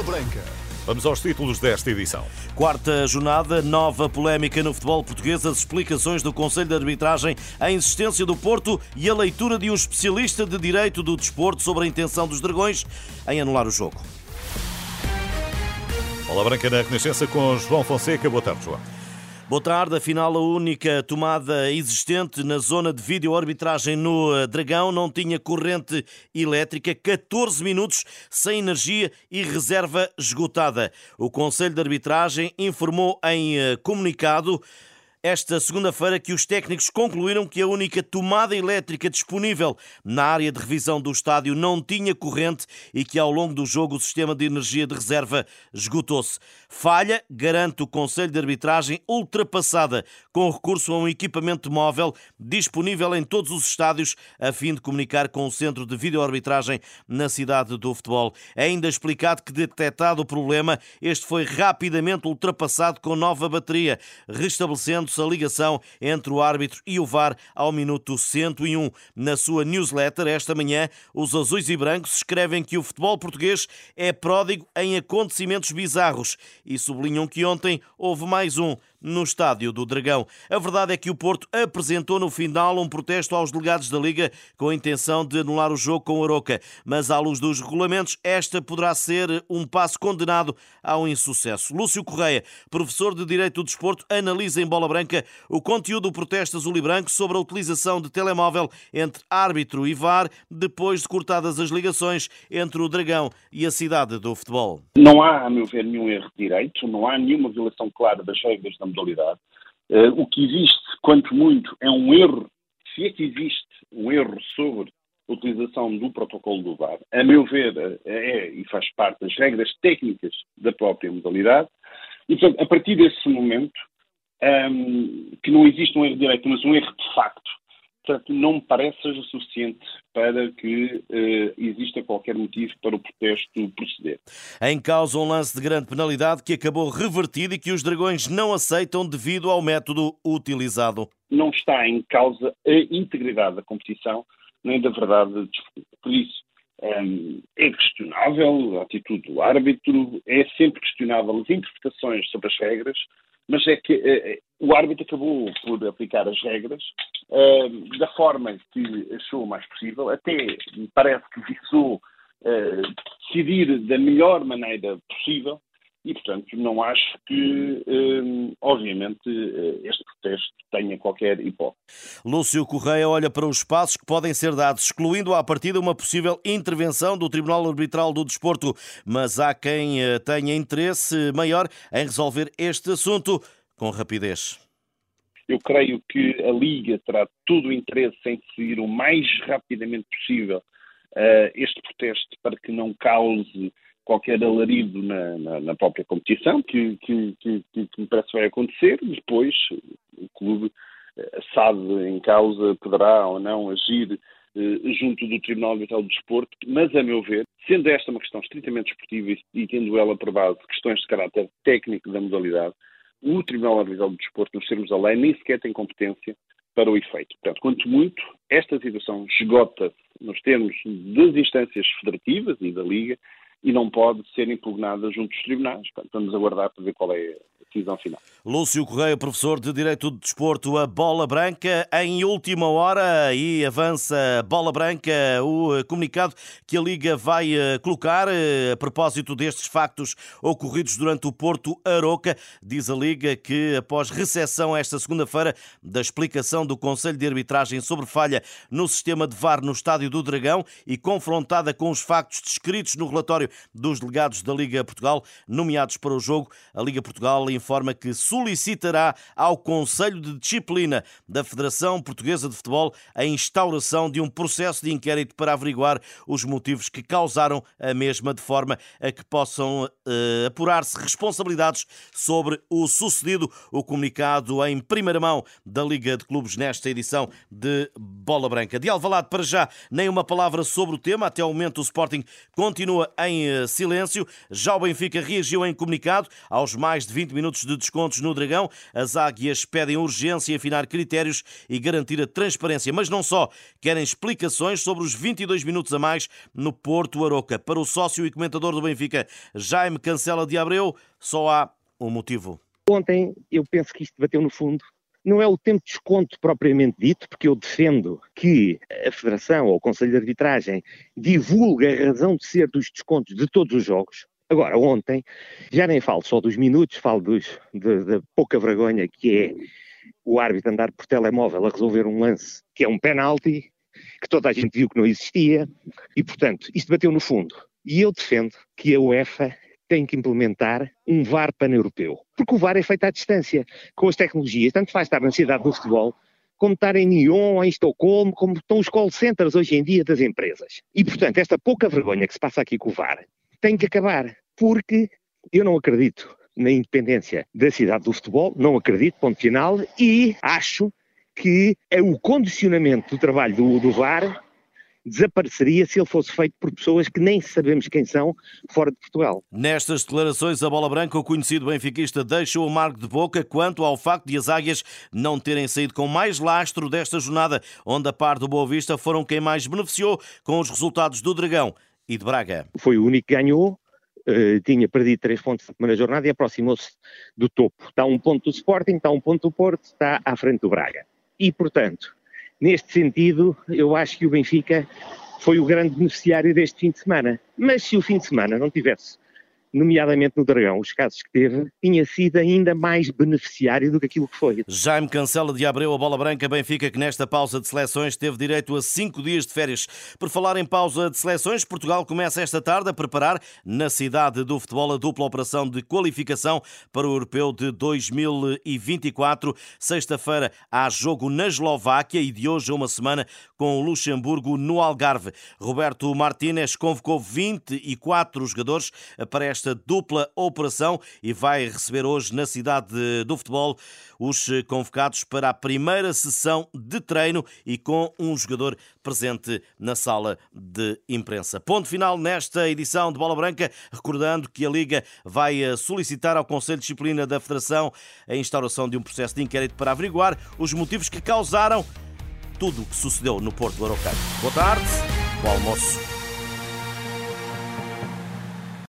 Bola Branca. Vamos aos títulos desta edição. Quarta jornada, nova polémica no futebol português, as explicações do Conselho de Arbitragem, a insistência do Porto e a leitura de um especialista de direito do desporto sobre a intenção dos Dragões em anular o jogo. Bola Branca na Renascença com João Fonseca. Boa tarde, João. Boa tarde. Afinal, a única tomada existente na zona de vídeo-arbitragem no eh, Dragão não tinha corrente elétrica, 14 minutos sem energia e reserva esgotada. O Conselho de Arbitragem informou em eh, comunicado esta segunda-feira que os técnicos concluíram que a única tomada elétrica disponível na área de revisão do estádio não tinha corrente e que ao longo do jogo o sistema de energia de reserva esgotou-se. Falha, garante o Conselho de Arbitragem, ultrapassada com recurso a um equipamento móvel disponível em todos os estádios a fim de comunicar com o centro de videoarbitragem na cidade do futebol. É ainda explicado que, detectado o problema, este foi rapidamente ultrapassado com nova bateria, restabelecendo a ligação entre o árbitro e o VAR ao minuto 101. Na sua newsletter esta manhã, os azuis e brancos escrevem que o futebol português é pródigo em acontecimentos bizarros e sublinham que ontem houve mais um no estádio do Dragão. A verdade é que o Porto apresentou no final um protesto aos delegados da Liga com a intenção de anular o jogo com o Aroca, mas à luz dos regulamentos, esta poderá ser um passo condenado ao insucesso. Lúcio Correia, professor de Direito do Desporto, analisa em bola branca o conteúdo do protesto azul e branco sobre a utilização de telemóvel entre árbitro e VAR depois de cortadas as ligações entre o Dragão e a cidade do futebol. Não há, a meu ver, nenhum erro de direito, não há nenhuma violação clara das regras da modalidade. Uh, o que existe, quanto muito, é um erro, se é que existe um erro sobre a utilização do protocolo do VAR, a meu ver, é, é e faz parte das regras técnicas da própria modalidade. E, portanto, a partir desse momento, um, ehm, que não existe um erro direito, mas um erro de facto, Portanto, não me parece seja suficiente para que uh, exista qualquer motivo para o protesto proceder. Em causa um lance de grande penalidade que acabou revertido e que os Dragões não aceitam devido ao método utilizado. Não está em causa a integridade da competição, nem da verdade Por isso, é questionável a atitude do árbitro, é sempre questionável as interpretações sobre as regras, mas é que uh, o árbitro acabou por aplicar as regras da forma que achou mais possível, até me parece que visou uh, decidir da melhor maneira possível e, portanto, não acho que, obviamente, este protesto tenha qualquer hipótese. Lúcio Correia olha para os passos que podem ser dados, excluindo à partida uma possível intervenção do Tribunal Arbitral do Desporto, mas há quem tenha interesse maior em resolver este assunto com rapidez? Eu creio que a Liga terá todo o interesse em decidir o mais rapidamente possível uh, este protesto para que não cause qualquer alarido na, na, na própria competição, que, que, que, que, me parece vai acontecer. Depois, o clube eh, assado em causa poderá ou não agir uh, junto do Tribunal Arbitral do Desporto, mas, a meu ver, sendo esta uma questão estritamente esportiva e, tendo ela por base questões de caráter técnico da modalidade, o Tribunal Arbitral do Desporto, nos termos da lei, nem sequer tem competência para o efeito. Portanto, quanto muito, esta situação esgota nos termos das instâncias federativas e da Liga e não pode ser impugnada junto dos tribunais. Portanto, vamos aguardar para ver qual é decisão final. Lúcio Correia, professor de Direito do Desporto, a bola branca em última hora e avança bola branca o comunicado que a Liga vai eh, colocar eh, a propósito destes factos ocorridos durante o Porto Aroca. Diz a Liga que após recepção esta segunda-feira da explicação do Conselho de Arbitragem sobre falha no sistema de VAR no Estádio do Dragão e confrontada com os factos descritos no relatório dos delegados da Liga Portugal nomeados para o jogo, a Liga Portugal informa que solicitará ao Conselho de Disciplina da Federação Portuguesa de Futebol a instauração de um processo de inquérito para averiguar os motivos que causaram a mesma, de forma a que possam uh, apurar-se responsabilidades sobre o sucedido. O comunicado em primeira mão da Liga de Clubes nesta edição de Bola Branca. De Alvalade para já, nem uma palavra sobre o tema. Até ao momento o Sporting continua em uh, silêncio. Já o Benfica reagiu em comunicado aos mais de 20 minutos minutos de descontos no Dragão. As águias pedem urgência em afinar critérios e garantir a transparência. Mas não só, querem explicações sobre os 22 minutos a mais no Porto Aroca. Para o sócio e comentador do Benfica, Jaime Cancela de Abreu, só há um motivo. Ontem eu penso que isto bateu no fundo não é o tempo de desconto propriamente dito, porque eu defendo que a Federação ou o Conselho de Arbitragem divulgue a razão de ser dos descontos de todos os jogos. Agora, ontem, já nem falo só dos minutos, falo dos, da pouca vergonha que é o árbitro andar por telemóvel a resolver um lance que é um penalti, que toda a gente viu que não existia, e portanto, isto bateu no fundo. E eu defendo que a UEFA tem que implementar um VAR pan-europeu. Porque o VAR é feito à distância, com as tecnologias. Tanto faz estar na cidade do futebol, como estar em Nyon, em Estocolmo, como estão os call centers hoje em dia das empresas. E, portanto, esta pouca vergonha que se passa aqui com o VAR tem que acabar. Porque eu não acredito na independência da cidade do futebol, não acredito, ponto final, e acho que é o condicionamento do trabalho do, do VAR desapareceria se ele fosse feito por pessoas que nem sabemos quem são fora de Portugal. Nestas declarações, a Bola Branca, o conhecido benfiquista, deixou o marco de boca quanto ao facto de as águias não terem saído com mais lastro desta jornada, onde a par do Boa Vista foram quem mais beneficiou com os resultados do Dragão e de Braga. Foi o único que ganhou, Uh, tinha perdido três pontos na primeira jornada e aproximou-se do topo. Está um ponto do Sporting, está um ponto do Porto, está à frente do Braga. E, portanto, Neste sentido, eu acho que o Benfica foi o grande beneficiário deste fim de semana. Mas se o fim de semana não tivesse nomeadamente no Dragão, os casos que teve, tinha sido ainda mais beneficiário do que aquilo que foi. Jaime Cancela de Abreu, a bola branca Benfica, que nesta pausa de seleções teve direito a cinco dias de férias. Por falar em pausa de seleções, Portugal começa esta tarde a preparar na cidade do futebol a dupla operação de qualificação para o Europeu de 2024. Sexta-feira há jogo na Eslováquia e de hoje a uma semana com o Luxemburgo no Algarve. Roberto Martínez convocou 24 jogadores para esta esta dupla operação e vai receber hoje na cidade do futebol os convocados para a primeira sessão de treino e com um jogador presente na sala de imprensa. Ponto final nesta edição de Bola Branca, recordando que a Liga vai eh, solicitar ao Conselho de Disciplina da Federação a instauração de um processo de inquérito para averiguar os motivos que causaram tudo o que sucedeu no Porto do. Boa tarde, bom almoço.